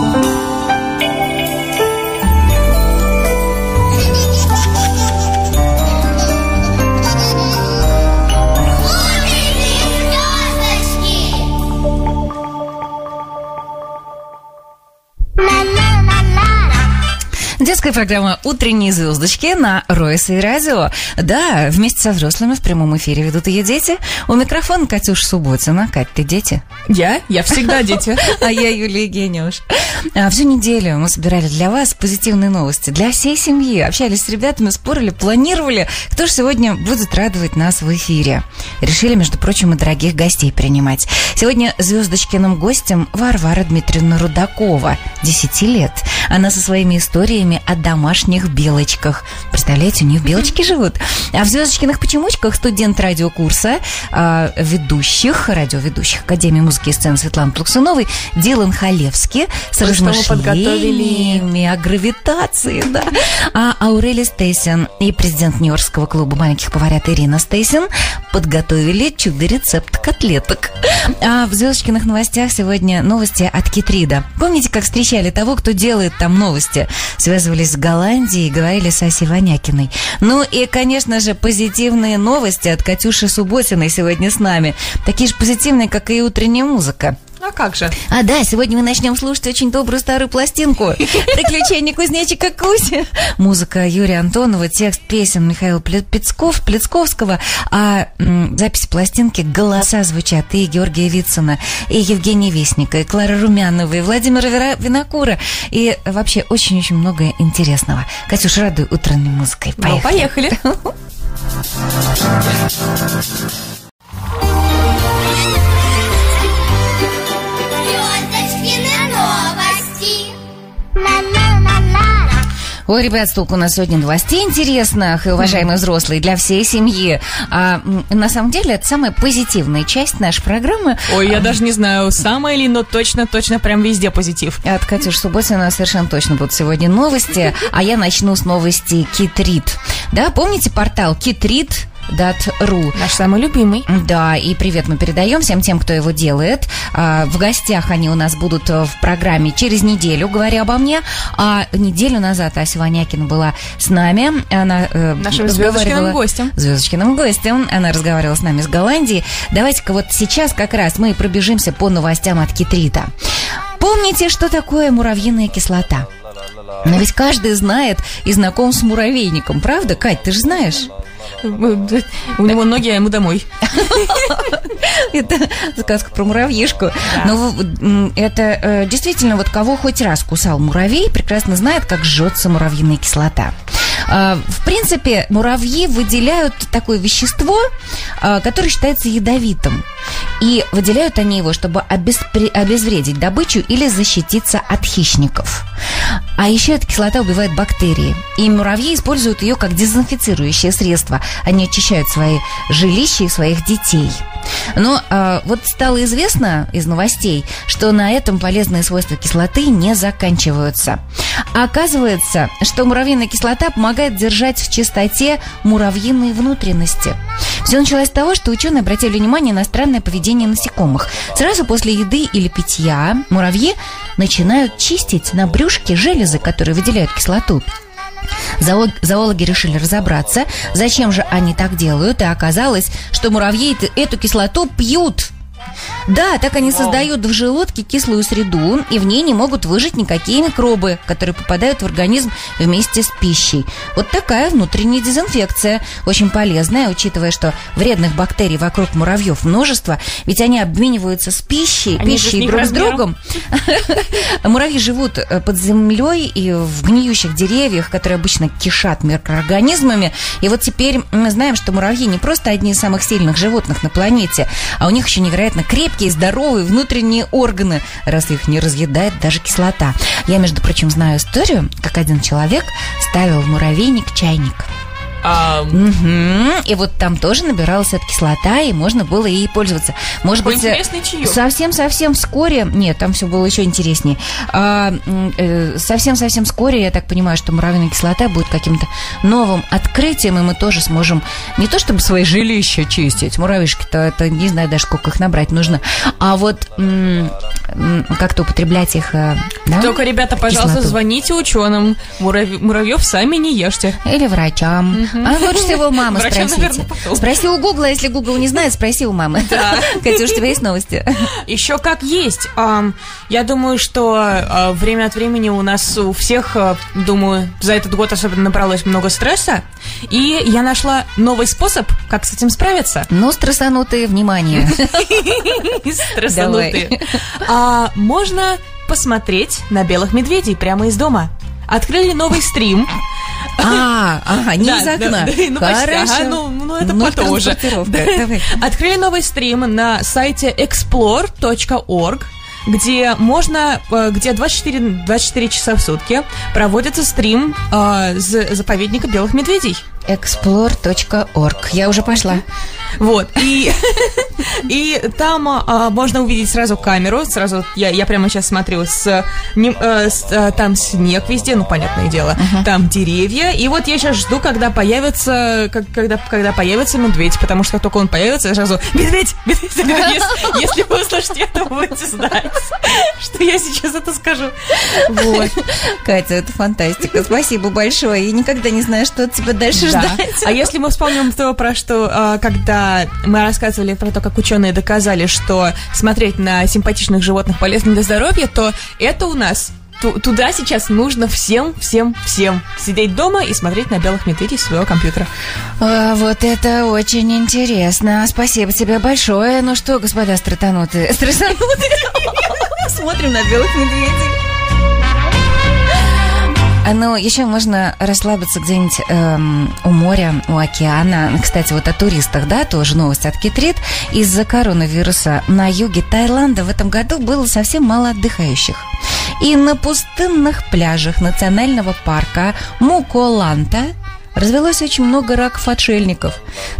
Thank you. Детская программа «Утренние звездочки» на Ройс и Радио. Да, вместе со взрослыми в прямом эфире ведут ее дети. У микрофона Катюша Субботина. Кать, ты дети? Я? Я всегда дети. А я Юлия Гениуш. А, всю неделю мы собирали для вас позитивные новости. Для всей семьи. Общались с ребятами, спорили, планировали, кто же сегодня будет радовать нас в эфире. Решили, между прочим, и дорогих гостей принимать. Сегодня звездочкиным гостем Варвара Дмитриевна Рудакова, 10 лет. Она со своими историями о домашних белочках. Представляете, у них белочки живут. А в «Звездочкиных почемучках» студент радиокурса э, ведущих, радиоведущих Академии музыки и сцены Светланы Плуксуновой Дилан Халевский с размышлениями о гравитации, да. А Аурели Стейсен и президент Нью-Йоркского клуба маленьких поварят Ирина Стейсен подготовили чудо-рецепт котлеток. А в «Звездочкиных новостях» сегодня новости от Китрида. Помните, как встречали того, кто делает там новости? Связывались с Голландией и говорили с Асей Ванякиной. Ну и, конечно же, позитивные новости от Катюши Субботиной сегодня с нами. Такие же позитивные, как и утренняя музыка. А как же? А да, сегодня мы начнем слушать очень добрую старую пластинку «Приключения кузнечика Кузи». Музыка Юрия Антонова, текст песен Михаила Плецков, Плецковского, а м, запись пластинки голоса звучат и Георгия Вицина, и Евгения Вестника, и Клара Румянова, и Владимира Вера- Винокура, и вообще очень-очень много интересного. Катюш, радуй утренней музыкой. Ну, Поехали. Ой, ребят, столько у нас сегодня новостей интересных, и уважаемые взрослые, для всей семьи. А, на самом деле, это самая позитивная часть нашей программы. Ой, я даже не знаю, самое ли, но точно-точно прям везде позитив. От Катюши Субботина совершенно точно будут сегодня новости, а я начну с новости Китрит. Да, помните портал Китрит? .ру. Наш самый любимый. Да, и привет мы передаем всем тем, кто его делает. А, В гостях они у нас будут э, в программе через неделю, говоря обо мне. А неделю назад Ася Ванякина была с нами. Она э, Нашим звездочкиным гостем. Звездочкиным гостем. Она разговаривала с нами с Голландии. Давайте-ка вот сейчас как раз мы пробежимся по новостям от Китрита. Помните, что такое муравьиная кислота? Но ведь каждый знает и знаком с муравейником, правда? Кать, ты же знаешь? У него ноги, а ему домой. Это сказка про муравьишку. Но это э, действительно, вот кого хоть раз кусал муравей, прекрасно знает, как жжется муравьиная кислота. А, В принципе, муравьи выделяют такое вещество, а, которое считается ядовитым. И выделяют они его, чтобы обезвредить добычу или защититься от хищников. А еще эта кислота убивает бактерии. И муравьи используют ее как дезинфицирующее средство. Они очищают свои жилища и своих детей. Но а, вот стало известно из новостей, что на этом полезные свойства кислоты не заканчиваются. Оказывается, что муравьиная кислота помогает держать в чистоте муравьиные внутренности. Все началось с того, что ученые обратили внимание на странное поведение насекомых. Сразу после еды или питья муравьи начинают чистить на брюшке железы, которые выделяют кислоту. Зоолог- Зоологи решили разобраться, зачем же они так делают, и оказалось, что муравьи эт- эту кислоту пьют. Да, так они создают в желудке кислую среду, и в ней не могут выжить никакие микробы, которые попадают в организм вместе с пищей. Вот такая внутренняя дезинфекция, очень полезная, учитывая, что вредных бактерий вокруг муравьев множество, ведь они обмениваются с пищей, Они пищей друг с другом. Муравьи живут э, под землей и в гниющих деревьях, которые обычно кишат микроорганизмами. И вот теперь мы знаем, что муравьи не просто одни из самых сильных животных на планете, а у них еще невероятно крепкие, здоровые внутренние органы, раз их не разъедает даже кислота. Я, между прочим, знаю историю, как один человек ставил в муравейник чайник. А, Мгм. И вот там тоже набиралась эта кислота, и можно было ей пользоваться. Может Какой быть, э, совсем-совсем вскоре... Нет, там все было еще интереснее. А, э, Совсем-совсем вскоре, я так понимаю, что муравьиная кислота будет каким-то новым открытием, и мы тоже сможем не то чтобы свои жилища чистить, муравьишки-то, это не знаю даже, сколько их набрать нужно, а вот м, м, как-то употреблять их... э, да? Только, ребята, пожалуйста, Кислоту. звоните ученым. Муравьев сами не ешьте. Или врачам. А лучше всего у мамы спросите. Спроси у Гугла, если Гугл не знает, спроси у мамы. Катюш, у тебя есть новости? Еще как есть. Я думаю, что а, время от времени у нас у всех, а, думаю, за этот год особенно набралось много стресса. И я нашла новый способ, как с этим справиться. Ну, стрессанутые, внимание. Стрессанутые. А, можно посмотреть на белых медведей прямо из дома. Открыли новый стрим. А, ага, не Да, из окна. да, ну, почти. Хорошо. Ага, ну, ну, это Ну, потом. Открыли новый стрим на сайте explore.org где можно, э, где 24, 24 часа в сутки проводится стрим э, заповедника белых медведей. Explore.org. Я уже пошла. Вот, и, и там а, можно увидеть сразу камеру, сразу, я, я прямо сейчас смотрю, с, не- э, с, э, там снег везде, ну, понятное дело, там деревья, и вот я сейчас жду, когда появится, как- когда, когда появится медведь, потому что как только он появится, я сразу, медведь, медведь, если, если вы услышите это, вы будете знать, что я сейчас это скажу. Вот. Катя, это фантастика. Спасибо большое. Я никогда не знаю, что от тебя дальше Да. А если мы вспомним то, про что, а, когда мы рассказывали про то, как ученые доказали, что смотреть на симпатичных животных полезно для здоровья, то это у нас ту- туда сейчас нужно всем, всем, всем сидеть дома и смотреть на белых медведей своего компьютера. А, вот это очень интересно. Спасибо тебе большое. Ну что, господа стратанутые, стрессанутые, смотрим на белых медведей. А, Ну, еще можно расслабиться где-нибудь эм, у моря, у океана. Кстати, вот о туристах, да, тоже новость от Китрит. Из-за коронавируса на юге Таиланда в этом году было совсем мало отдыхающих. И на пустынных пляжах национального парка Муколанта развелось очень много раков-отшельников.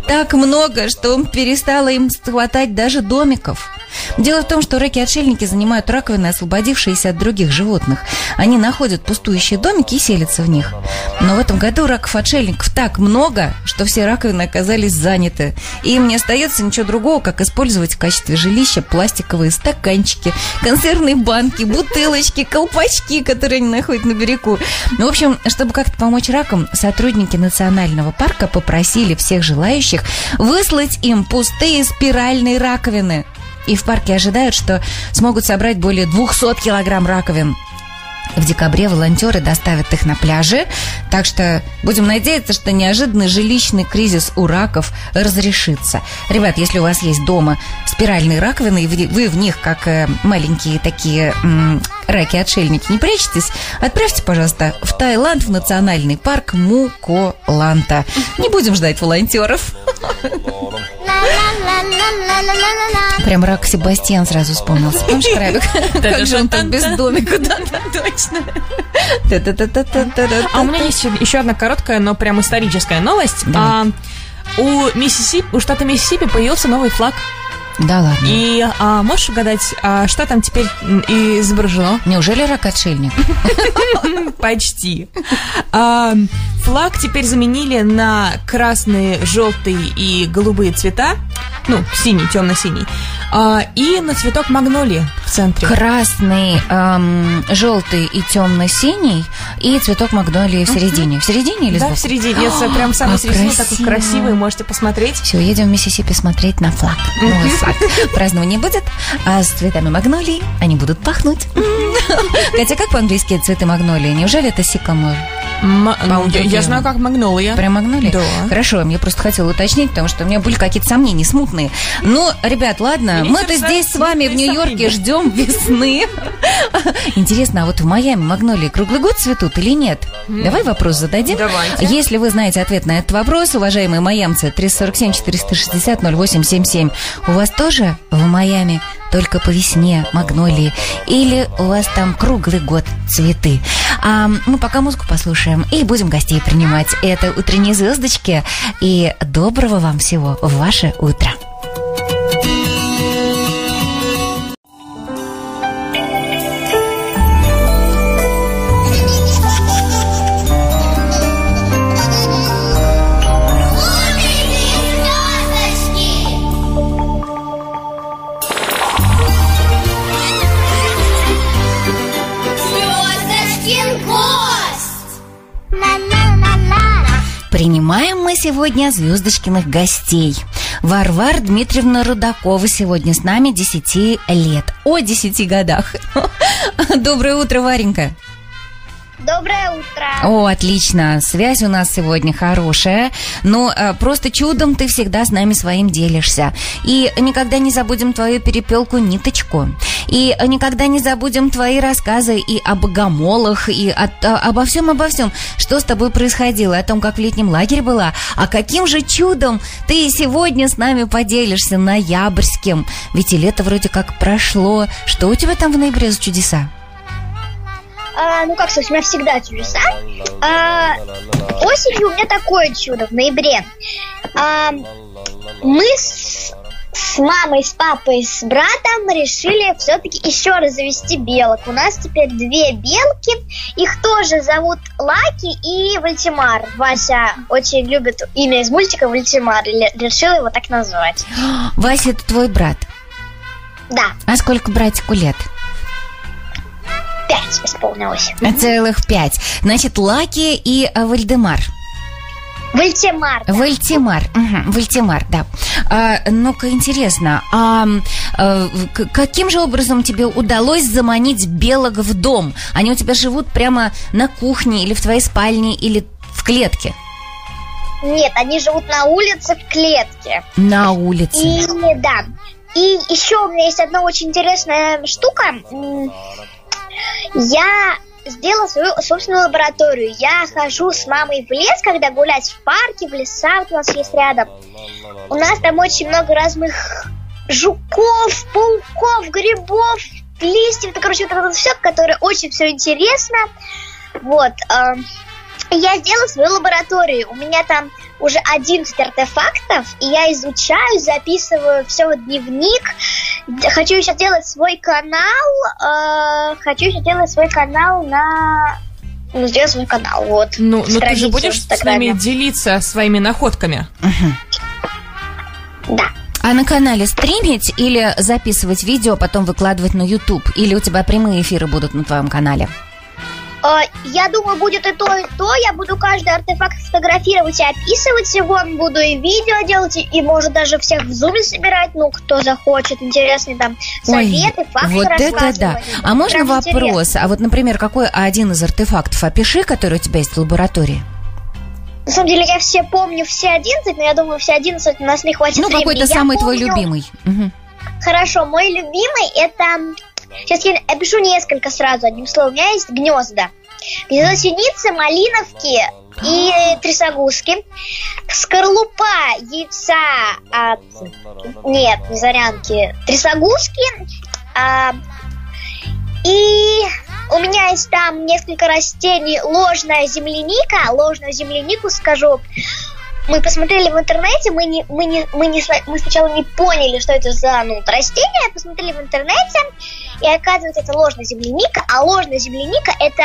Так много, что перестало им хватать даже домиков. Дело в том, что раки-отшельники занимают раковины, освободившиеся от других животных. Они находят пустующие домики и селятся в них. Но в этом году раков-отшельников так много, что все раковины оказались заняты. И им не остается ничего другого, как использовать в качестве жилища пластиковые стаканчики, консервные банки, бутылочки, колпачки, которые они находят на берегу. Ну, в общем, чтобы как-то помочь ракам, сотрудники национального парка попросили всех желающих выслать им пустые спиральные раковины. И в парке ожидают, что смогут собрать более 200 килограмм раковин. В декабре волонтеры доставят их на пляжи, так что будем надеяться, что неожиданный жилищный кризис у раков разрешится. Ребят, если у вас есть дома спиральные раковины, и вы в них, как э, маленькие такие раки-отшельники, не прячетесь, отправьте, пожалуйста, в Таиланд, в национальный парк Муколанта. Не будем ждать волонтеров. Прям рак Себастьян сразу вспомнился. Помнишь, Крабик? Как же он там без домика? да? Точно. А у меня есть еще одна короткая, но прям историческая новость. А, у Миссисипи, у штата Миссисипи появился новый флаг. Да ладно. И а, можешь угадать, а, что там теперь изображено? Неужели рак-отшельник? Почти. А, флаг теперь заменили на красные, желтые и голубые цвета. Ну, синий, темно-синий. А, и на цветок магнолии в центре. Красный, эм, желтый и темно-синий, и цветок магнолии в середине. В середине или да, сбоку? в середине. Это прям самый Как середине, такой красиво. красивый, можете посмотреть. Все, едем в Миссисипи смотреть на флаг. Новый флаг. Празднования будет, а с цветами магнолии они будут пахнуть. Хотя как по-английски цветы магнолии? Неужели это сикамор? М- По-моему, я, знаю, как магнолия. Прям магнолия? Да. Хорошо, я просто хотела уточнить, потому что у меня были какие-то сомнения смутные. Ну, ребят, ладно, мы-то здесь с вами в Нью-Йорке ждем весны. Интересно, а вот в Майами магнолии круглый год цветут или нет? Давай вопрос зададим. Давайте. Если вы знаете ответ на этот вопрос, уважаемые майамцы, 347-460-0877, у вас тоже в Майами только по весне магнолии? Или у вас там круглый год цветы? А мы пока музыку послушаем и будем гостей принимать. Это «Утренние звездочки». И доброго вам всего в ваше утро. otra. Сегодня звездочкиных гостей. Варвар Дмитриевна Рудакова сегодня с нами 10 лет. О 10 годах. Доброе утро, Варенька. Доброе утро. О, отлично. Связь у нас сегодня хорошая. Но э, просто чудом ты всегда с нами своим делишься. И никогда не забудем твою перепелку ниточку. И никогда не забудем твои рассказы и о богомолах, и от- а- обо всем, обо всем, что с тобой происходило, о том, как в летнем лагере была. А каким же чудом ты сегодня с нами поделишься ноябрьским? Ведь и лето вроде как прошло. Что у тебя там в ноябре за чудеса? А, ну как сказать, у меня всегда чудеса. А, осенью у меня такое чудо в ноябре. А, мы с, с мамой, с папой, с братом решили все-таки еще раз завести белок. У нас теперь две белки. Их тоже зовут Лаки и Вальтимар. Вася очень любит имя из мультика Вальтимар. Решил его так назвать. Вася, это твой брат. Да, А сколько братику лет? Пять исполнилось. Целых пять. Значит, Лаки и э, Вальдемар. Вальтимар. да. Вальтимар. Мгм, Вальтимар, да. А, ну-ка, интересно, а к- каким же образом тебе удалось заманить белок в дом? Они у тебя живут прямо на кухне или в твоей спальне или в клетке? Нет, они живут на улице в клетке. На улице. И да. И еще у меня есть одна очень интересная штука. Я сделала свою собственную лабораторию. Я хожу с мамой в лес, когда гулять в парке, в леса, вот у нас есть рядом. У нас там очень много разных жуков, пауков, грибов, листьев, ну, короче, вот это все, которое очень все интересно. Вот. эм, я сделала свою лабораторию. У меня там уже 11 артефактов, и я изучаю, записываю все в дневник. Хочу еще сделать свой канал. э, хочу еще сделать свой канал на... Ну, сделать свой канал, вот. Ну, ну ты же будешь с нами делиться своими находками? Да. А на канале стримить или записывать видео, потом выкладывать на YouTube? Или у тебя прямые эфиры будут на твоем канале? Э, Я думаю, будет и то, и то. Я буду каждый артефакт фотографировать и описывать его. Буду и видео делать, и, может даже всех в зуме собирать. Ну, кто захочет. Интересные там советы, факты вот это да. А можно Прям вопрос? интересно. А вот, например, какой один из артефактов опиши, который у тебя есть в лаборатории? На самом деле, я все помню, все 11, но я думаю, все 11 у нас не хватит Ну, какой-то самый твой помню- любимый. Мгм. Хорошо, мой любимый это... Сейчас я опишу несколько сразу, одним словом. У меня есть гнезда. Гнездо синицы, малиновки и трясогузки. Скорлупа яйца от... Нет, не зарянки. Трясогузки. а, и у меня есть там несколько растений. Ложная земляника. Ложную землянику скажу. Мы посмотрели в интернете, мы не, мы не, мы не, мы сначала не поняли, что это за ну, растение, посмотрели в интернете, и оказывается, это ложная земляника, а ложная земляника это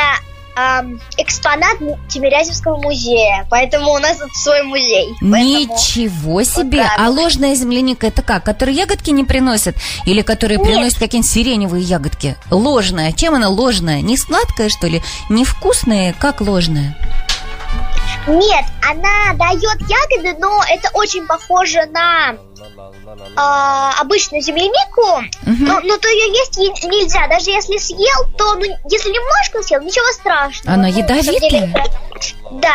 ам, экспонат Тимирязевского музея, поэтому у нас тут свой музей. Поэтому- Ничего себе! так а вот. ложная земляника это как? Которые ягодки не приносят? Или которые Нет. приносят какие-нибудь сиреневые ягодки? Ложная. Чем она ложная? Не сладкая, что ли? Невкусная? Как ложная? Нет, она дает ягоды, но это очень похоже на а, обычную землянику, Мгм. но, но то ее есть нельзя. Даже если съел, то ну, если немножко съел, ничего страшного. Она Ну, ядовитая? Да.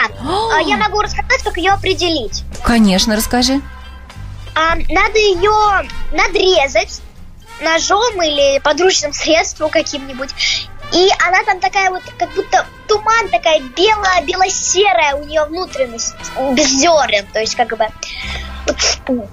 А, я могу рассказать, как ее определить. Конечно, расскажи. А, надо ее надрезать ножом или подручным средством каким-нибудь. И она там такая вот, как будто туман такая белая, бело-серая у нее внутренность, без зерен, то есть как бы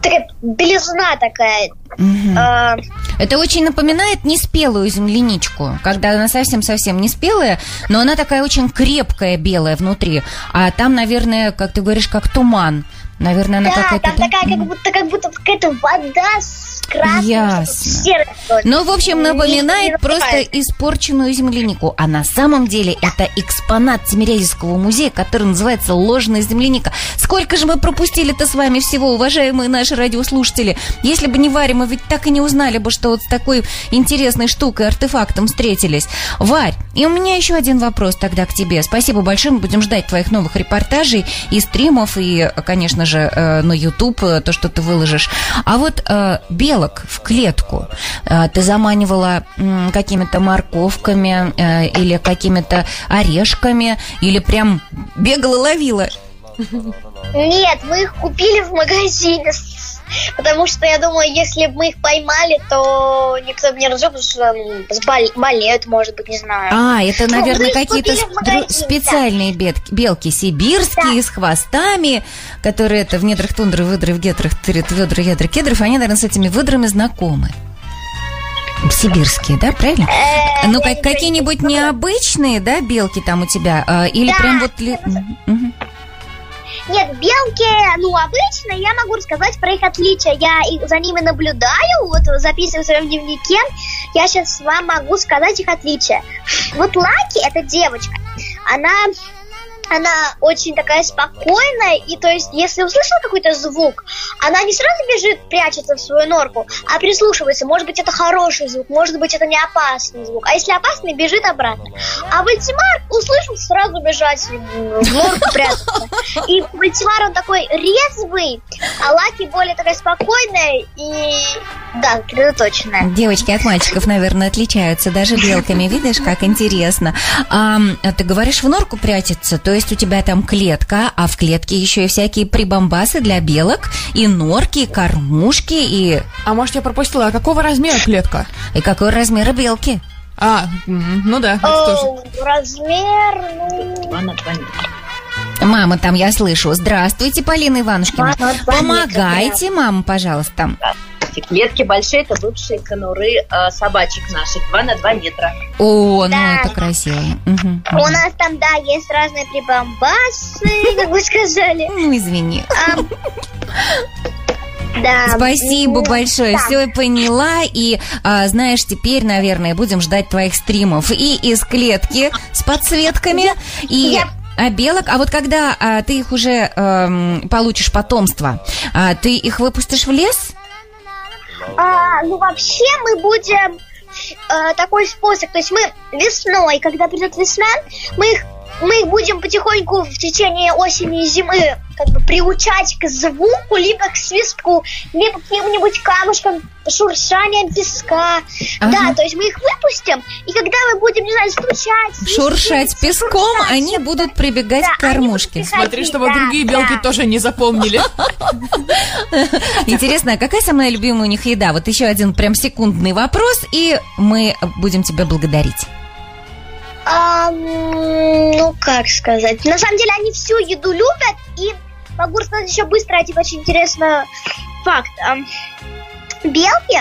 такая белизна такая. Мгм. А, Это очень напоминает неспелую земляничку, когда она совсем-совсем не спелая, но она такая очень крепкая белая внутри. А там, наверное, как ты говоришь, как туман. Наверное, она да, какая-то... там такая, как будто, как будто какая-то вода с красным, Ясно. Ну, в общем, Не- не напоминает просто напоминает. испорченную землянику. А на самом деле это экспонат Тимирязевского музея, который называется «Ложная земляника». Сколько же мы пропустили-то с вами всего, уважаемые наши радиослушатели. Если бы не Варя, мы ведь так и не узнали бы, что вот с такой интересной штукой, артефактом встретились. Варь, и у меня еще один вопрос тогда к тебе. Спасибо большое, мы будем ждать твоих новых репортажей и стримов, и, конечно же, э, на YouTube, э, то, что ты выложишь. А вот э, белок в клетку э, ты заманивала м, какими-то морковками э, или какими-то орешками, или прям бегала, ловила? Нет, мы их купили в магазине. Потому что я думаю, если бы мы их поймали, то никто бы не разжег, потому что м, сбол- болеют, может быть, не знаю. А, это, Ну, наверное, их какие-то специальные бет- белки сибирские, с хвостами, которые это в недрах тундры, выдры, в гетрах, тырят, ведра, ядра, кедров. Они, наверное, с этими выдрами знакомы. Сибирские, да, правильно? Э, Ну, как, какие-нибудь необычные, да, белки там у тебя? А, Или Да. прям вот... Нет, белки, ну, обычно я могу рассказать про их отличия. Я за ними наблюдаю, вот записываю в своем дневнике. Я сейчас вам могу сказать их отличия. Вот Лаки, это девочка, она она очень такая спокойная, и то есть, если услышала какой-то звук, она не сразу бежит, прячется в свою норку, а прислушивается. Может быть, это хороший звук, может быть, это не опасный звук. А если опасный, бежит обратно. А Вальтимар услышал сразу бежать в норку прятаться. И Вальтимар, он такой резвый, а Лаки более такая спокойная и, да, сосредоточенная. Девочки от мальчиков, наверное, отличаются даже белками. Видишь, как интересно. А, ты говоришь, в норку прячется, то есть у тебя там клетка, а в клетке еще и всякие прибамбасы для белок, и норки, и кормушки, и... А может, я пропустила, а какого размера клетка? И какой размер белки? А, ну да, это тоже. О, размер, ну... Мама там, я слышу. Здравствуйте, Полина Иванушкина. Мама, Помогайте, мама, пожалуйста. Эти клетки большие, это бывшие конуры э, собачек наших, 2 на 2 метра. О, ну Да. это красиво. Мгм. У нас там, да, есть разные прибамбасы, как вы сказали. Ну, извини. А, Да. Спасибо Ну, большое, да. все поняла. И а, знаешь, теперь, наверное, будем ждать твоих стримов и из клетки с подсветками, и я- а белок. А вот когда а, ты их уже эм, получишь потомство, а, ты их выпустишь в лес? А, ну, вообще мы будем э, такой способ, то есть мы весной, когда придет весна, мы их мы их будем потихоньку в течение осени и зимы как бы приучать к звуку, либо к свистку, либо к каким-нибудь камушкам, шуршанием песка. Ага. Да, то есть мы их выпустим, и когда мы будем, не знаю, стучать, свистеть, Шуршать песком, шуршать, они будут прибегать Да, к кормушке. Смотри, чтобы да, другие белки да. тоже не запомнили. Интересно, а какая самая любимая у них еда? Вот еще один прям секундный вопрос, и мы будем тебя благодарить. Ну, как сказать? На самом деле они всю еду любят, и могу рассказать еще быстро один очень интересный факт. Белки,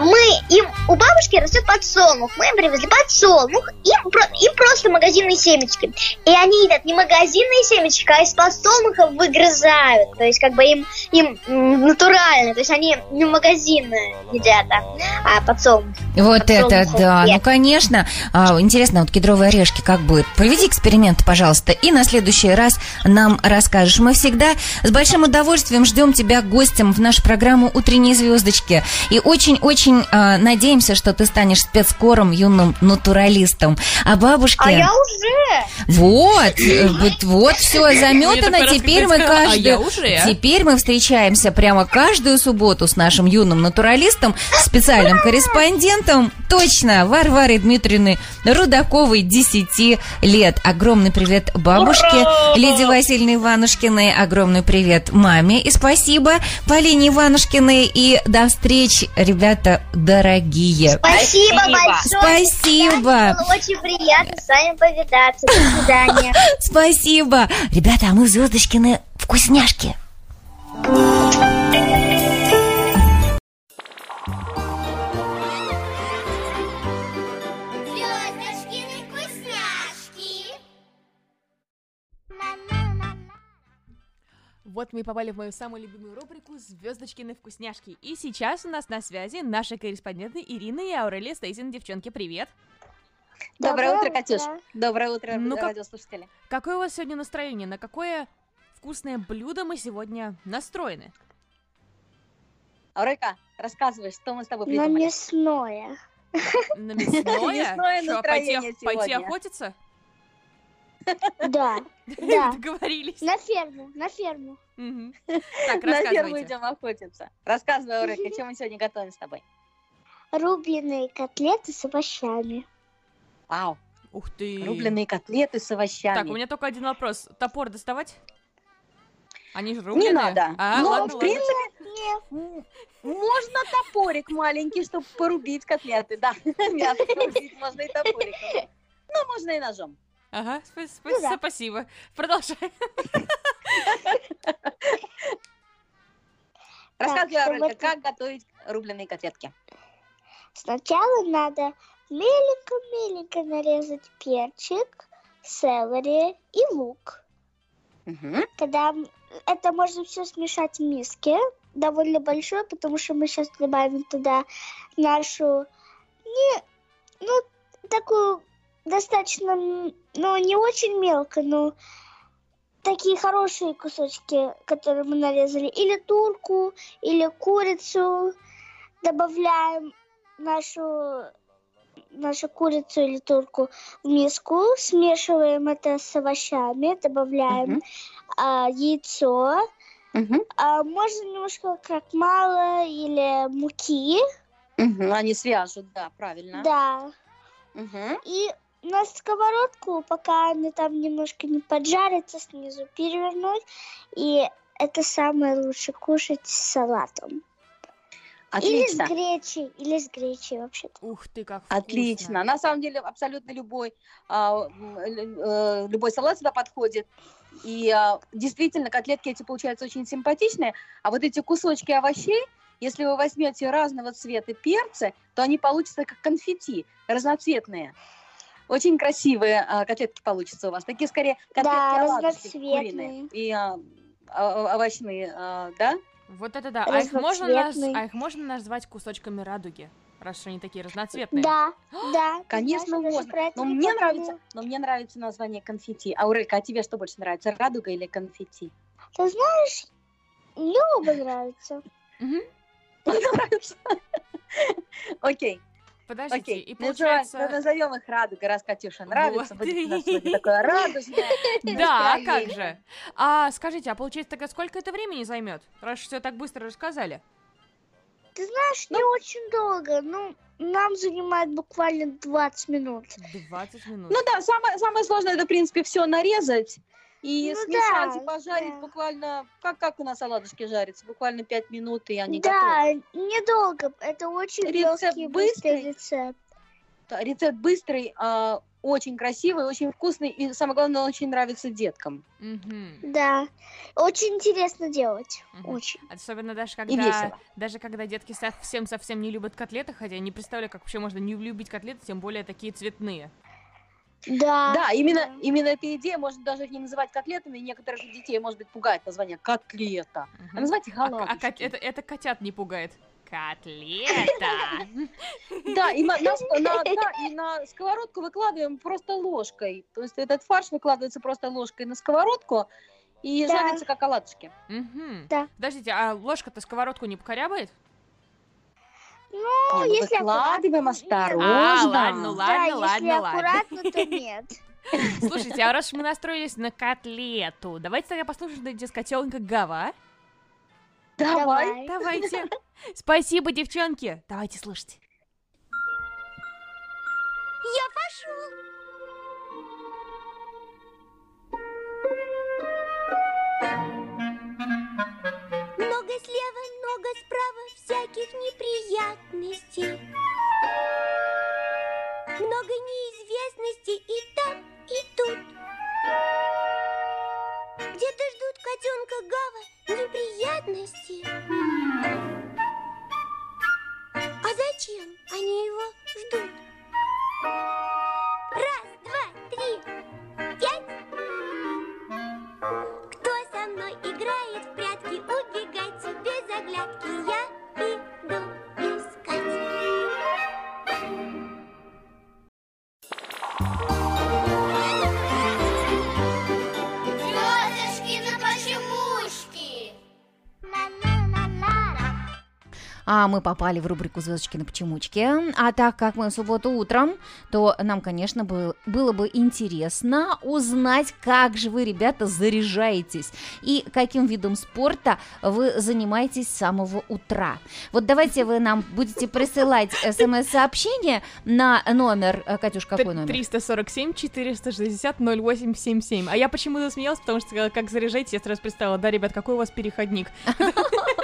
мы им, у бабушки растет подсолнух, мы им привезли подсолнух, про- им просто магазинные семечки. И они едят не магазинные семечки, а из подсолнуха выгрызают. То есть как бы им, им натурально, то есть они не магазинные едят, а, а подсолнух. Вот это да, нет. ну конечно. А, интересно, вот кедровые орешки как будет? Проведи эксперимент, пожалуйста, и на следующий раз нам расскажешь. Мы всегда с большим удовольствием ждем тебя гостем в нашу программу «Утренние звездочки». И очень-очень а, надеемся, что ты станешь спецкором, юным натуралистом. А бабушке... А я уже! Вот, э, вот, вот все заметано. Теперь мы «А каждую, я уже». теперь мы встречаемся прямо каждую субботу с нашим юным натуралистом, специальным корреспондентом. Точно, Варварой Дмитриевны Рудаковой, 10 лет. Огромный привет бабушке Лидии Васильевне Иванушкиной. Огромный привет маме. И спасибо Полине Иванушкиной. И до встречи, ребята дорогие. Спасибо, Спасибо. большое. Спасибо. Было очень приятно с вами повидаться. Свидания. Спасибо. Ребята, а мы в Звездочкины вкусняшки. Вот мы и попали в мою самую любимую рубрику «Звездочкины вкусняшки». И сейчас у нас на связи наши корреспонденты Ирина и Аурелия Стейзин. Девчонки, привет! Доброе, Доброе утро, Катюш. Доброе утро, Ну-ка. радиослушатели. Какое у вас сегодня настроение? На какое вкусное блюдо мы сегодня настроены? Аурелька, рассказывай, что мы с тобой На придумали. мясное. На мясное? Мясное Что, пойти, пойти охотиться? Да, да. Договорились. На ферму, на ферму. Мгм. Так, На ферму идем охотиться. Рассказывай, Аурелька, чем мы сегодня готовим с тобой? Рубленые котлеты с овощами. Вау, Ух ты. рубленые котлеты с овощами. Так, у меня только один вопрос. Топор доставать? Они же Не рубленые? надо. А, Ну, ладно, в принципе, можно топорик маленький, чтобы порубить котлеты. Да, мясо порубить можно и топориком. Ну, можно и ножом. Ага, спа- спа- Ну да. спасибо. Продолжай. Рассказывай, это- как готовить рубленые котлетки. сначала надо меленько-меленько нарезать перчик, селери и лук. Мгм. Когда это можно все смешать в миске, довольно большой, потому что мы сейчас добавим туда нашу, не, ну, такую достаточно, ну, не очень мелко, но такие хорошие кусочки, которые мы нарезали, или турку, или курицу, добавляем нашу нашу курицу или турку в миску, смешиваем это с овощами, добавляем Мгм. а, яйцо, Мгм. а, можно немножко крахмала или муки, Мгм. Они свяжут, да, правильно. да, Мгм. и на сковородку, пока она там немножко не поджарится, снизу перевернуть, и это самое лучше кушать с салатом. Или с Отлично. гречей, или с гречей вообще-то. Ух ты, как вкусно. Отлично. На самом деле абсолютно любой а, э, любой салат сюда подходит. И а, действительно котлетки эти получаются очень симпатичные. А вот эти кусочки овощей, если вы возьмете разного цвета перцы, то они получатся как конфетти, разноцветные. Очень красивые а, котлетки получатся у вас. Такие скорее котлетки Да, разноцветные. куриные и а, а, овощные, а, да? Вот это да. А их, можно наз- а их можно назвать кусочками радуги? Раз уж они такие разноцветные. Да, да. Конечно, можно. Но не мне нравится, но мне нравится название конфетти. Аурелька, а тебе что больше нравится, радуга или конфетти? Ты знаешь, мне оба нравятся. Мгм. Нравится. Окей, Подождите, окей. и Называй- получается... Назовем их радуга, раз Катюша нравится. Вот. Будет у нас такое радужное. Да, а как же? А скажите, а получается тогда сколько это времени займет? Раз все так быстро рассказали. Ты знаешь, не очень долго. Ну, нам занимает буквально 20 минут. 20 минут. Ну да, самое, самое сложное, это, в принципе, все нарезать и Ну смешать, да, и пожарить да. буквально, как, как у нас оладушки жарятся, буквально 5 минут, и они да, недолго. Это очень Рецепт легкий, быстрый. быстрый рецепт. готовы. Рецепт быстрый, а, очень красивый, очень вкусный, и самое главное, он очень нравится деткам. Мгм. Да. Очень интересно делать. Мгм. Очень. Особенно даже И когда, весело. даже когда детки совсем-совсем не любят котлеты, хотя я не представляю, как вообще можно не любить котлеты, тем более такие цветные. Да. Да, именно, именно эта идея, можно даже их не называть котлетами, некоторых детей, может быть, пугает название котлета. Мгм. А называть их А, а оладушки. кот- это, это котят не пугает. Котлета! Да, и на, на на- да, и на сковородку выкладываем просто ложкой. То есть этот фарш выкладывается просто ложкой на сковородку и Да. жарится как оладушки. Да. Подождите, а ложка-то сковородку не покорябает? Ну, Не, ну если выкладываем аккуратно, осторожно. А, ладно, ну Да, ладно, если ладно, ладно. аккуратно, то нет. Слушайте, а раз уж мы настроились на котлету, давайте тогда послушаем дискотенка Гава. Давай. Давайте. Спасибо, девчонки. Давайте слушать. Много справа, всяких неприятностей. Много неизвестностей и там, и тут. Где-то ждут котенка Гава неприятности. А зачем они его ждут? Раз, два, три, пять. Кто со мной играет в глядки я а мы попали в рубрику «Звездочки на почемучке». А так как мы в субботу утром, то нам, конечно, был, было бы интересно узнать, как же вы, ребята, заряжаетесь и каким видом спорта вы занимаетесь с самого утра. Вот давайте вы нам будете присылать смс-сообщение на номер, э, Катюш, какой номер? 347 460 0877. А я почему-то смеялась, потому что как заряжаетесь, я сразу представила, да, ребят, какой у вас переходник.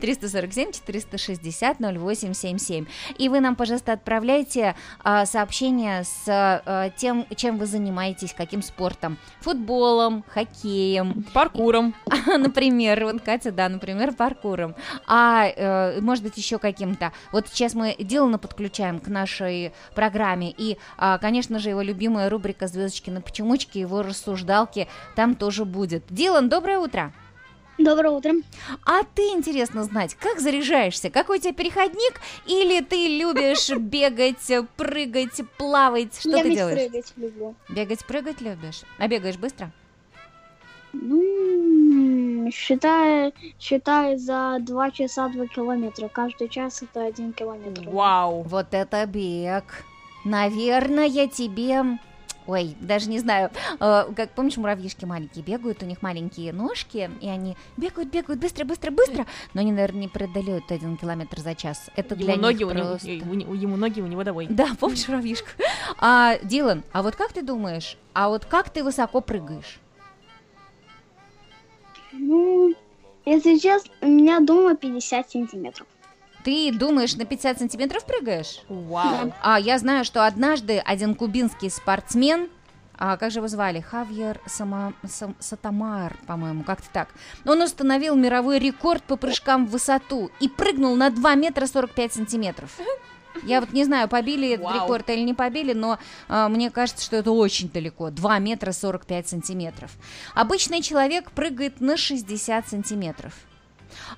347 460 0877. И вы нам, пожалуйста, отправляйте а, сообщение с а, тем, чем вы занимаетесь, каким спортом. Футболом, хоккеем. Паркуром. Например, вот Катя, да, например, паркуром. А э, может быть еще каким-то. Вот сейчас мы Дилана подключаем к нашей программе. И, а, конечно же, его любимая рубрика «Звездочки на почемучке», его рассуждалки там тоже будет. Дилан, доброе утро. Доброе утро. А ты, интересно знать, как заряжаешься? Какой у тебя переходник? Или ты любишь бегать, прыгать, плавать? Что Я ты делаешь? прыгать люблю. Бегать, прыгать любишь? А бегаешь быстро? Ну, считаю, считаю за 2 часа 2 километра. Каждый час это 1 километр. Вау. Вот это бег. Наверное, тебе... Ой, даже не знаю, э, как помнишь, муравьишки маленькие бегают, у них маленькие ножки, и они бегают, бегают быстро, быстро, быстро, но они, наверное, не преодолеют один километр за час. Это для Ему ноги, них у него, просто... у него- ему ноги, у него домой. Да, помнишь муравьишку? А, Дилан, а вот как ты думаешь, а вот как ты высоко прыгаешь? Ну, если честно, у меня дома 50 сантиметров. Ты думаешь, на 50 сантиметров прыгаешь? Вау. А я знаю, что однажды один кубинский спортсмен, а как же его звали? Хавьер Сама, Сам- Сатамар, по-моему, как-то так. Он установил мировой рекорд по прыжкам в высоту и прыгнул на 2 метра 45 сантиметров. Я вот не знаю, побили этот Вау. рекорд или не побили, но а, мне кажется, что это очень далеко. 2 метра 45 сантиметров. Обычный человек прыгает на 60 сантиметров.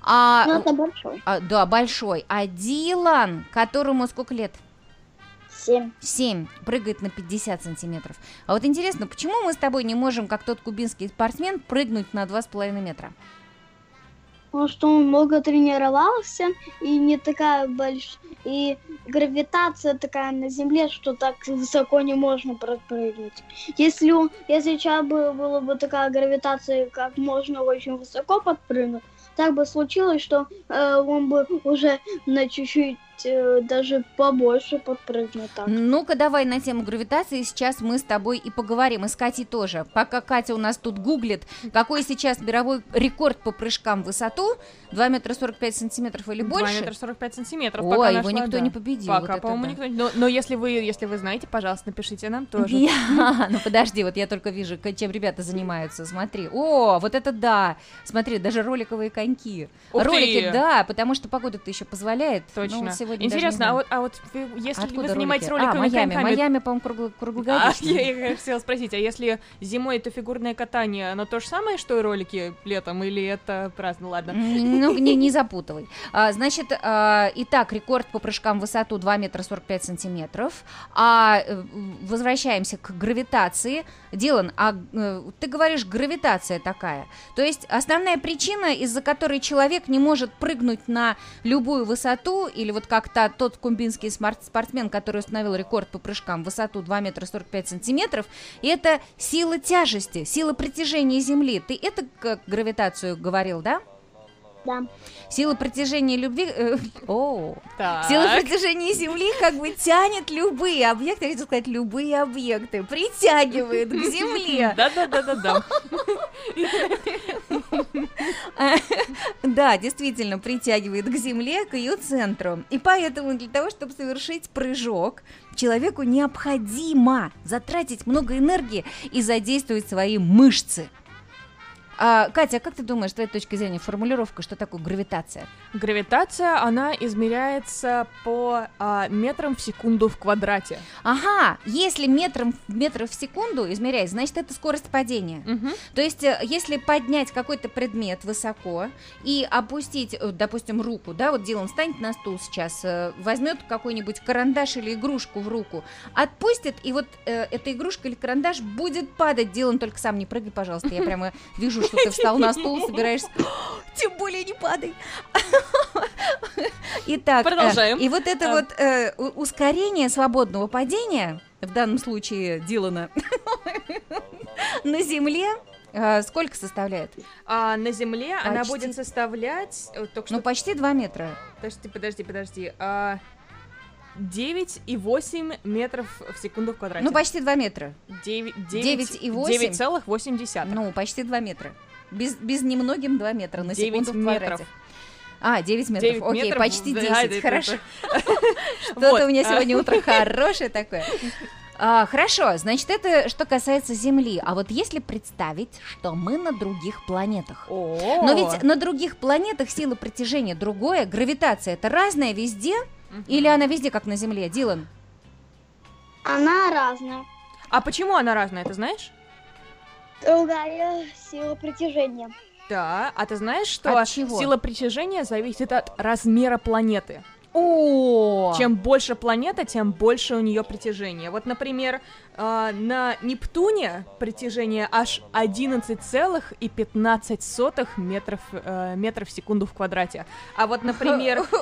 А, Ну, это большой. а, да, большой. А Дилан, которому сколько лет? 7. 7, прыгает на 50 сантиметров. А вот интересно, почему мы с тобой не можем, как тот кубинский спортсмен, прыгнуть на 2,5 метра? Потому что он много тренировался и не такая большая. И гравитация такая на Земле, что так высоко не можно пропрыгнуть. Если, если сейчас бы была бы такая гравитация, как можно очень высоко подпрыгнуть, так бы случилось, что э, он бы уже на чуть-чуть даже побольше подпрыгнул так. Ну-ка, давай на тему гравитации сейчас мы с тобой и поговорим, и с Катей тоже. Пока Катя у нас тут гуглит, какой сейчас мировой рекорд по прыжкам в высоту, 2 метра 45 сантиметров или 2 больше? метра 45 сантиметров. Пока его нашла, никто да. не победил, Пока, вот по-моему, да. никто не... Но, но если, вы, если вы знаете, пожалуйста, напишите нам тоже. Ну подожди, вот я только вижу, чем ребята занимаются. Смотри, о, вот это да! Смотри, даже роликовые коньки. Ролики, да, потому что погода-то еще позволяет. Ну, Точно. Сегодня Интересно, а вот, а вот если Откуда вы занимаетесь ролики? роликовыми А, Майами. коньками... Майами, по-моему, кругло- А, круглогодично. я, я хотела спросить, а если зимой это фигурное катание, оно то же самое, что и ролики летом, или это праздно? Ладно. Ну, не, не запутывай. А, значит, а, итак, рекорд по прыжкам в высоту 2 метра 45 сантиметров. А э, возвращаемся к гравитации. Дилан, а э, ты говоришь, гравитация такая. То есть основная причина, из-за которой человек не может прыгнуть на любую высоту, или вот как-то тот кумбинский спортсмен, который установил рекорд по прыжкам в высоту 2 метра 45 сантиметров, это сила тяжести, сила притяжения Земли. Ты это как гравитацию говорил, да? Да. Сила притяжения любви... э, о, Так. Сила притяжения Земли как бы тянет любые объекты, я хотела сказать, любые объекты, притягивает к Земле. Да-да-да-да-да. Да, действительно, притягивает к Земле, к ее центру. И поэтому для того, чтобы совершить прыжок, человеку необходимо затратить много энергии и задействовать свои мышцы. А, Катя, а как ты думаешь, с твоей точки зрения, формулировка, что такое гравитация? Гравитация, она измеряется по а, метрам в секунду в квадрате. Ага, если метром, метров в секунду измеряешь, значит это скорость падения. Мгм. То есть, э, если поднять какой-то предмет высоко и опустить, э, допустим, руку, да, вот Дилан встанет на стул сейчас, э, возьмет какой-нибудь карандаш или игрушку в руку, отпустит, и вот э, эта игрушка или карандаш будет падать. Дилан, только сам не прыгай, пожалуйста, я прямо вижу, что ты встал на стул, собираешься... Тем более не падай. Итак, э, Продолжаем. и вот это А. вот э, ускорение свободного падения, в данном случае Дилана, на Земле э, сколько составляет? А на Земле она Почти. будет составлять... э, Только что... Ну, почти 2 метра. Подожди, подожди, подожди. А, 9,8 метров в секунду в квадрате. Ну, почти 2 метра. 9, 9,8? 9,8. Ну, почти 2 метра. Без, без немногим 2 метра на 9 секунду в метров. квадрате. А, 9 метров. 9 Окей, метров, почти да, 10. это- Хорошо. Что-то у меня а. сегодня утро хорошее такое. А, хорошо, значит, это что касается Земли. А вот если представить, что мы на других планетах. Но ведь на других планетах сила притяжения другое, гравитация это разная везде? Или она везде, как на Земле? Дилан? Она разная. А почему она разная, ты знаешь? Другая сила притяжения. Да, а ты знаешь, что От чего? сила притяжения зависит от размера планеты. О! Чем больше планета, тем больше у нее притяжение. Вот, например, э, на Нептуне притяжение аж 11,15 метров, э, метров в секунду в квадрате. А вот, например,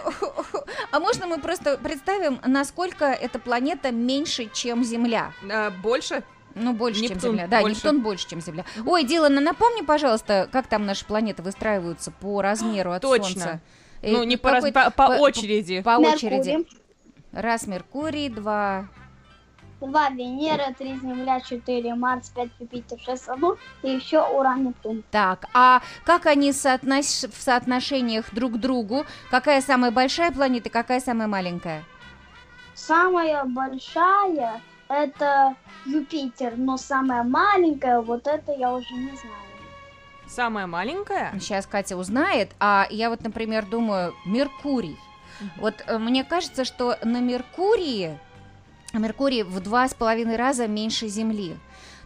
А можно мы просто представим, насколько эта планета меньше, чем Земля? э, больше Ну, больше, чем Нептун Земля. Да, больше. Нептун больше, чем Земля. Ой, Дилан, а напомни, пожалуйста, как там наши планеты выстраиваются по размеру от Точно. Солнца? Э, Ну, не по, раз- по, по очереди. По очереди. Меркурий, Раз Меркурий, два... два Венера, три Земля, четыре Марс, пять Юпитер, шесть Сатурн и еще Уран, Нептун. Так, а как они соотнос- в соотношениях друг к другу? Какая самая большая планета, какая самая маленькая? Самая большая это Юпитер, но самая маленькая вот это я уже не знаю. Самая маленькая? Сейчас Катя узнает, а я вот, например, думаю, Меркурий. Вот э, мне кажется, что на Меркурии, Меркурий в два с половиной раза меньше Земли.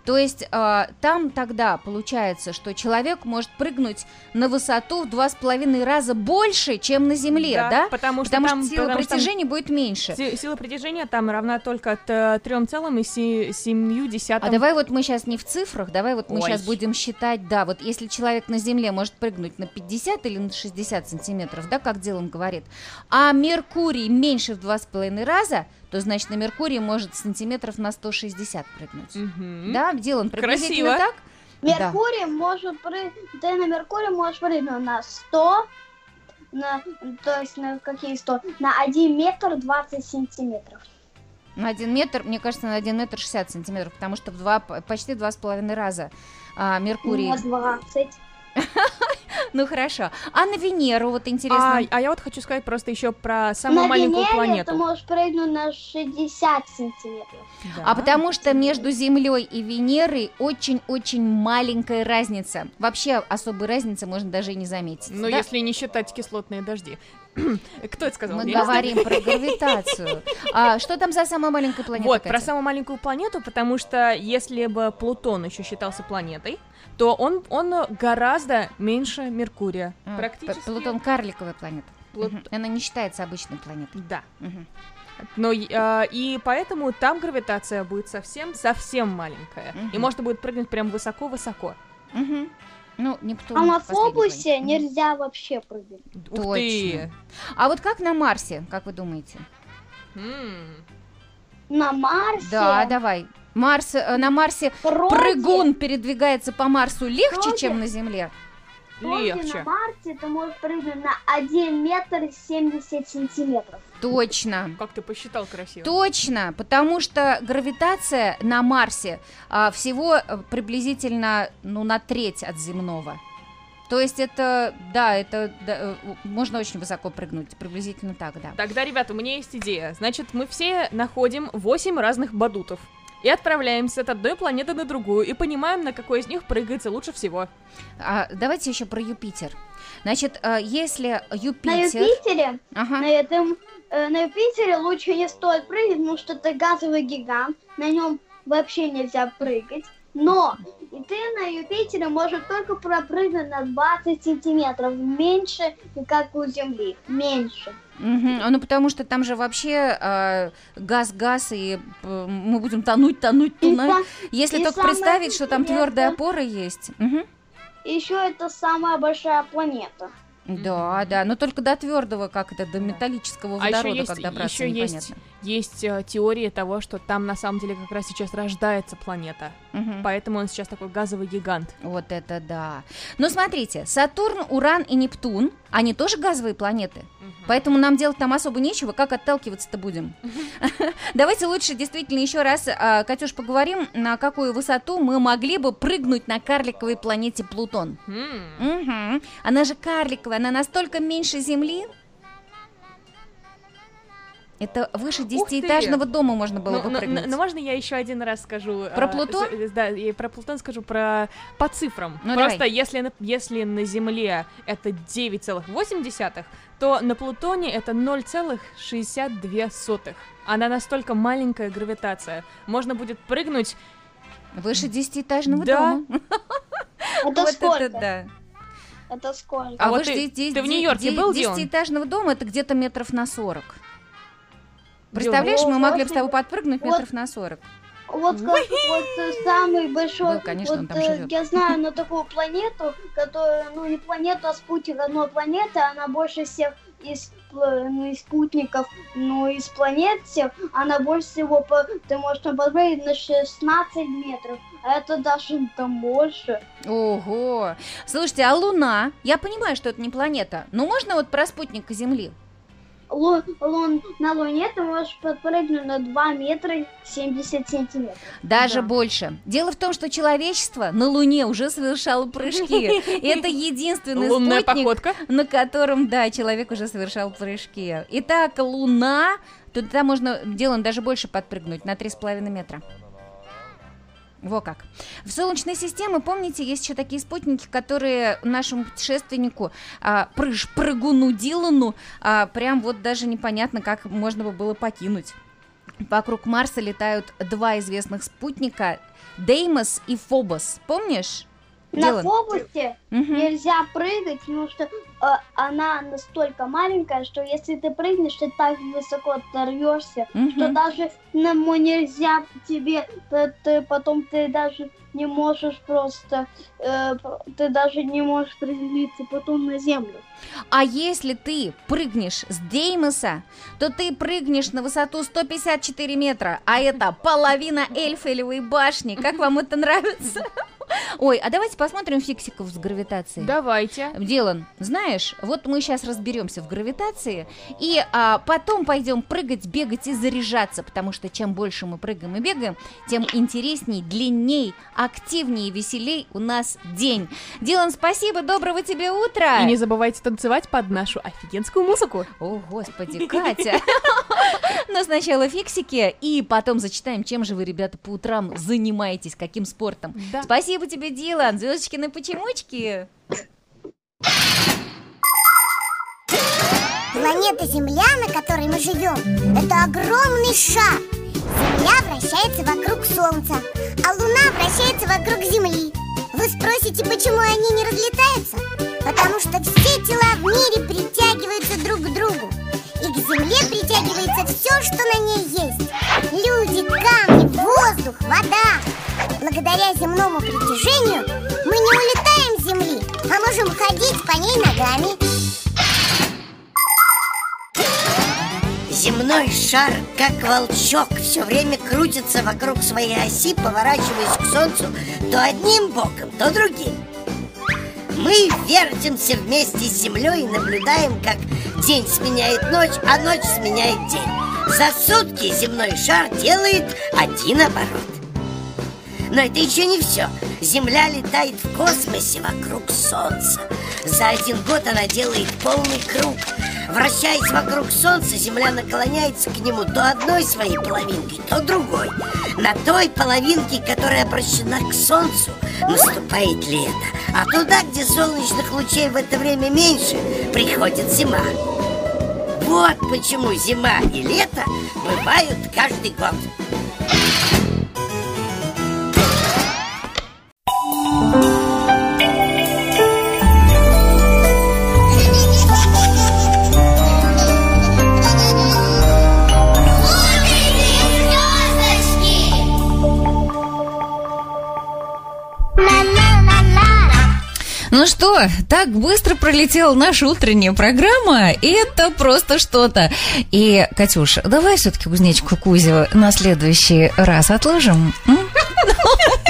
То есть э, там тогда получается, что человек может прыгнуть на высоту в два с половиной раза больше, чем на Земле, да? Потому что Потому там, что сила потому что там притяжения будет меньше. си- сила притяжения там равна только от э, 3,7 А давай вот мы сейчас не в цифрах, давай вот мы Ой. сейчас будем считать, да, вот если человек на Земле может прыгнуть на 50 или на 60 сантиметров, да, как Дилан говорит, а Меркурий меньше в два с половиной раза, то значит на Меркурии может сантиметров на 160 прыгнуть. Мгм. Да, Дилан, приблизительно Красиво. так? Меркурий может прыгнуть, ты на Меркурий можешь прыгнуть на 100, на, то есть на какие 100? На 1 метр 20 сантиметров. На один метр, мне кажется, на один метр 60 сантиметров, потому что в два, почти два с половиной раза а, Меркурий. На 20. Ну хорошо. А на Венеру, вот интересно. А, а я вот хочу сказать просто еще про самую на маленькую Венере планету. ты можешь прыгнуть на 60 сантиметров. Да. А потому что между Землей и Венерой очень-очень маленькая разница. Вообще особой разницы можно даже и не заметить. Ну, да? если не считать кислотные дожди. Кто это сказал? Мы Я говорим про гравитацию. А что там за самая маленькая планета? Вот, про Катя? самую маленькую планету, потому что если бы Плутон еще считался планетой, то он, он гораздо меньше Меркурия. А, Практически. Плутон карликовая планета. Плут-. Она не считается обычной планетой. Да. Мгм. Но и, а, и поэтому там гравитация будет совсем, совсем маленькая. Мгм. И можно будет прыгнуть прям высоко-высоко. Мгм. Ну, Нептун. А на Фобусе нельзя вообще прыгать. Ух Точно. ты! А вот как на Марсе, как вы думаете? М. На Марсе Да, давай. Марс, э, на Марсе вроде- прыгун передвигается по Марсу легче, Вроде- чем на Земле. вроде Легче. на Марсе ты можешь прыгнуть на 1 метр 70 сантиметров. Точно. Как ты посчитал красиво. Точно, потому что гравитация на Марсе а, всего э, приблизительно ну, на треть от земного. То есть это, да, это да, э, можно очень высоко прыгнуть, приблизительно так, да. Тогда, ребята, у меня есть идея. Значит, мы все находим 8 разных бадутов. И отправляемся от одной планеты на другую и понимаем, на какой из них прыгается лучше всего. А, давайте еще про Юпитер. Значит, э, если На Юпитер... Юпитере, Ага. на этом, э, на Юпитере лучше не стоит прыгать, потому что это газовый гигант, на нем вообще нельзя прыгать. Но и ты на Юпитере можешь только пропрыгнуть на 20 сантиметров меньше, как у Земли. Меньше. Мгм. Ну, потому что там же вообще э, газ-газ, и э, мы будем тонуть, тонуть, тонуть. Если и только представить, что там твердая опора есть. Мгм. еще это самая большая планета. Да, да, но только до твердого, как это, до металлического А еще водорода, есть, как добраться, еще непонятно. есть э, теория того, что там на самом деле как раз сейчас рождается планета. Мгм. Поэтому он сейчас такой газовый гигант. Вот это да. Ну, смотрите, Сатурн, Уран и Нептун, они тоже газовые планеты. Поэтому нам делать там особо нечего, как отталкиваться-то будем. Давайте лучше действительно еще раз, а, Катюш, поговорим, на какую высоту мы могли бы прыгнуть на карликовой планете Плутон. М. Мгм. Она же карликовая, она настолько меньше Земли. Это выше десятиэтажного дома можно было Ну, бы ну, прыгнуть. ну, можно я еще один раз скажу? Про а, Плутон? за- Да, я про Плутон скажу про по цифрам. Ну, Просто давай. если на, если на Земле это 9,8, то на Плутоне это 0,62. Она настолько маленькая гравитация. Можно будет прыгнуть. Выше десятиэтажного Да. дома. Это Вот сколько? это да. Это сколько? А вот выше ты- ты в Нью-Йорке был, Дион? Десятиэтажного дома это где-то метров на 40. Представляешь, мы могли бы с тобой подпрыгнуть метров на 40. Вот как вот э, самый большой, Был, конечно, он вот там э, живет. я знаю на такую планету, которая, ну не планету, а спутник одной планеты, она больше всех из, пл- ну, из спутников, ну из планет всех, она больше всего, по- ты можешь там подпрыгнуть на 16 метров, а это даже там больше. Ого. Слушайте, а Луна? Я понимаю, что это не планета, но можно вот про спутника Земли? Лу- лун- на Луне ты можешь подпрыгнуть на 2 метра 70 сантиметров. Даже Да. больше. Дело в том, что человечество на Луне уже совершало прыжки. Это единственный Лунная спутник, походка. на котором, да, человек уже совершал прыжки. Итак, Луна, туда можно делом даже больше подпрыгнуть, на 3,5 метра. Во как. В Солнечной системе, помните, есть еще такие спутники, которые нашему путешественнику, а, прыж, прыгуну Дилану, а, прям вот даже непонятно, как можно бы было покинуть. Вокруг Марса летают два известных спутника, Деймос и Фобос. Помнишь? На? Фобусе Мгм. нельзя прыгать, потому что э, она настолько маленькая, что если ты прыгнешь, ты так высоко оторвешься, что Мгм. даже нему нельзя тебе, ты, ты потом ты даже не можешь просто, э, ты даже не можешь приземлиться потом на землю. А если ты прыгнешь с Деймоса, то ты прыгнешь на высоту 154 метра, а это половина Эльфелевой башни. Как вам это нравится? Ой, а давайте посмотрим фиксиков с гравитацией. Давайте. Дилан, знаешь, вот мы сейчас разберемся в гравитации, и а, потом пойдем прыгать, бегать и заряжаться, потому что чем больше мы прыгаем и бегаем, тем интересней, длинней, активнее и веселей у нас день. Дилан, спасибо, доброго тебе утра! И не забывайте танцевать под нашу офигенскую музыку. О, господи, Катя! Но сначала фиксики, и потом зачитаем, чем же вы, ребята, по утрам занимаетесь, каким спортом. Да. Спасибо тебе, Дилан, звездочки на почемучки. Планета Земля, на которой мы живем, это огромный шар. Земля вращается вокруг Солнца, а Луна вращается вокруг Земли. Вы спросите, почему они не разлетаются? Потому что все тела в мире притягиваются друг к другу. И к Земле притягивается все, что на ней есть. Люди, камни, воздух, вода. Благодаря земному притяжению мы не улетаем с Земли, а можем ходить по ней ногами. Земной шар, как волчок, все время крутится вокруг своей оси, поворачиваясь к Солнцу то одним боком, то другим. Мы вертимся вместе с Землей и наблюдаем, как день сменяет ночь, а ночь сменяет день. За сутки земной шар делает один оборот. Но это еще не все. Земля летает в космосе вокруг Солнца. За один год она делает полный круг. Вращаясь вокруг Солнца, Земля наклоняется к нему то одной своей половинкой, то другой. На той половинке, которая обращена к Солнцу, наступает лето. А туда, где солнечных лучей в это время меньше, приходит зима. Вот почему зима и лето бывают каждый год. Ну что, так быстро пролетела наша утренняя программа. Это просто что-то. И, Катюша, давай все-таки кузнечку Кузю на следующий раз отложим.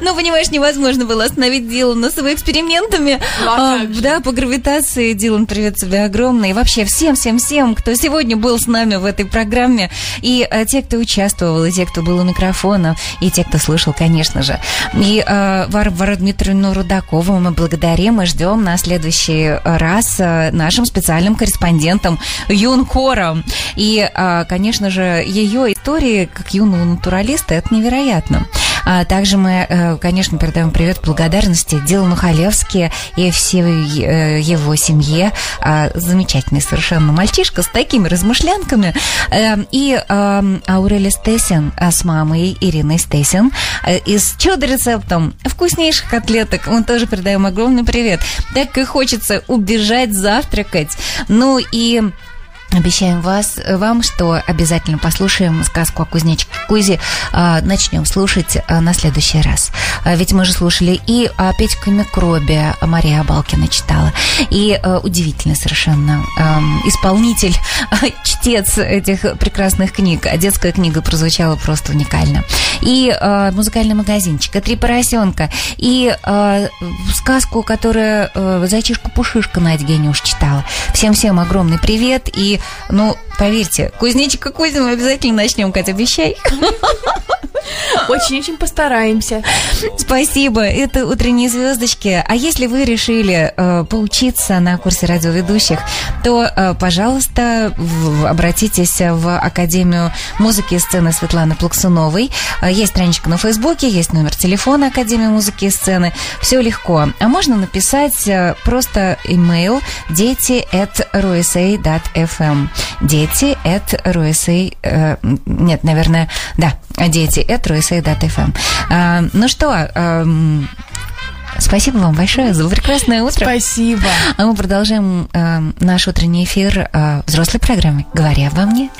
Ну, понимаешь, невозможно было остановить Дилана с его экспериментами. Ну, а А, да, по гравитации. Дилан, привет тебе огромный. И вообще всем-всем-всем, кто сегодня был с нами в этой программе. И а, те, кто участвовал, и те, кто был у микрофона, и те, кто слышал, конечно же. И а, Варвару Дмитриевну Рудакову мы благодарим и ждем на следующий раз а, нашим специальным корреспондентом Юнкором. И, а, конечно же, ее истории как юного натуралиста это невероятно. А также мы, э, конечно, передаем привет благодарности Дилану Халевски и всей э, его семье. А, Замечательный совершенно мальчишка с такими размышлянками. Э, И Аурели Стесин с мамой Ириной Стесин и с чудо-рецептом вкуснейших котлеток. Мы тоже передаем огромный привет. Так и хочется убежать завтракать. Ну и Обещаем вас, вам, что обязательно послушаем сказку о кузнечике Кузе. а, Начнем слушать а, на следующий раз. А, Ведь мы же слушали и о Петьке Микробе, а Мария Абалкина читала. И а, удивительный совершенно исполнитель, чтец этих прекрасных книг. Детская книга прозвучала просто уникально. И музыкальный магазинчик, и три поросенка, и сказку, которую а, Зайчишка-пушишка Надя Гениуш читала. Всем-всем огромный привет. И, ну, поверьте, кузнечика Кузю мы обязательно начнем, Катя, обещай. Очень-очень постараемся. Спасибо, это «Утренние звездочки». А если вы решили э, поучиться на курсе радиоведущих, то, э, пожалуйста, в- обратитесь в Академию музыки и сцены Светланы Плаксуновой. Э, Есть страничка на Фейсбуке, есть номер телефона Академии музыки и сцены. Все легко. А можно написать э, просто имейл дети at rusa.fm. Дети at rusa... э, Нет, наверное, да, дети at rusa.fm. А, Ну что, эм, спасибо вам большое за прекрасное утро. Спасибо. А мы продолжаем эм, наш утренний эфир э, взрослой программы «Говори обо мне».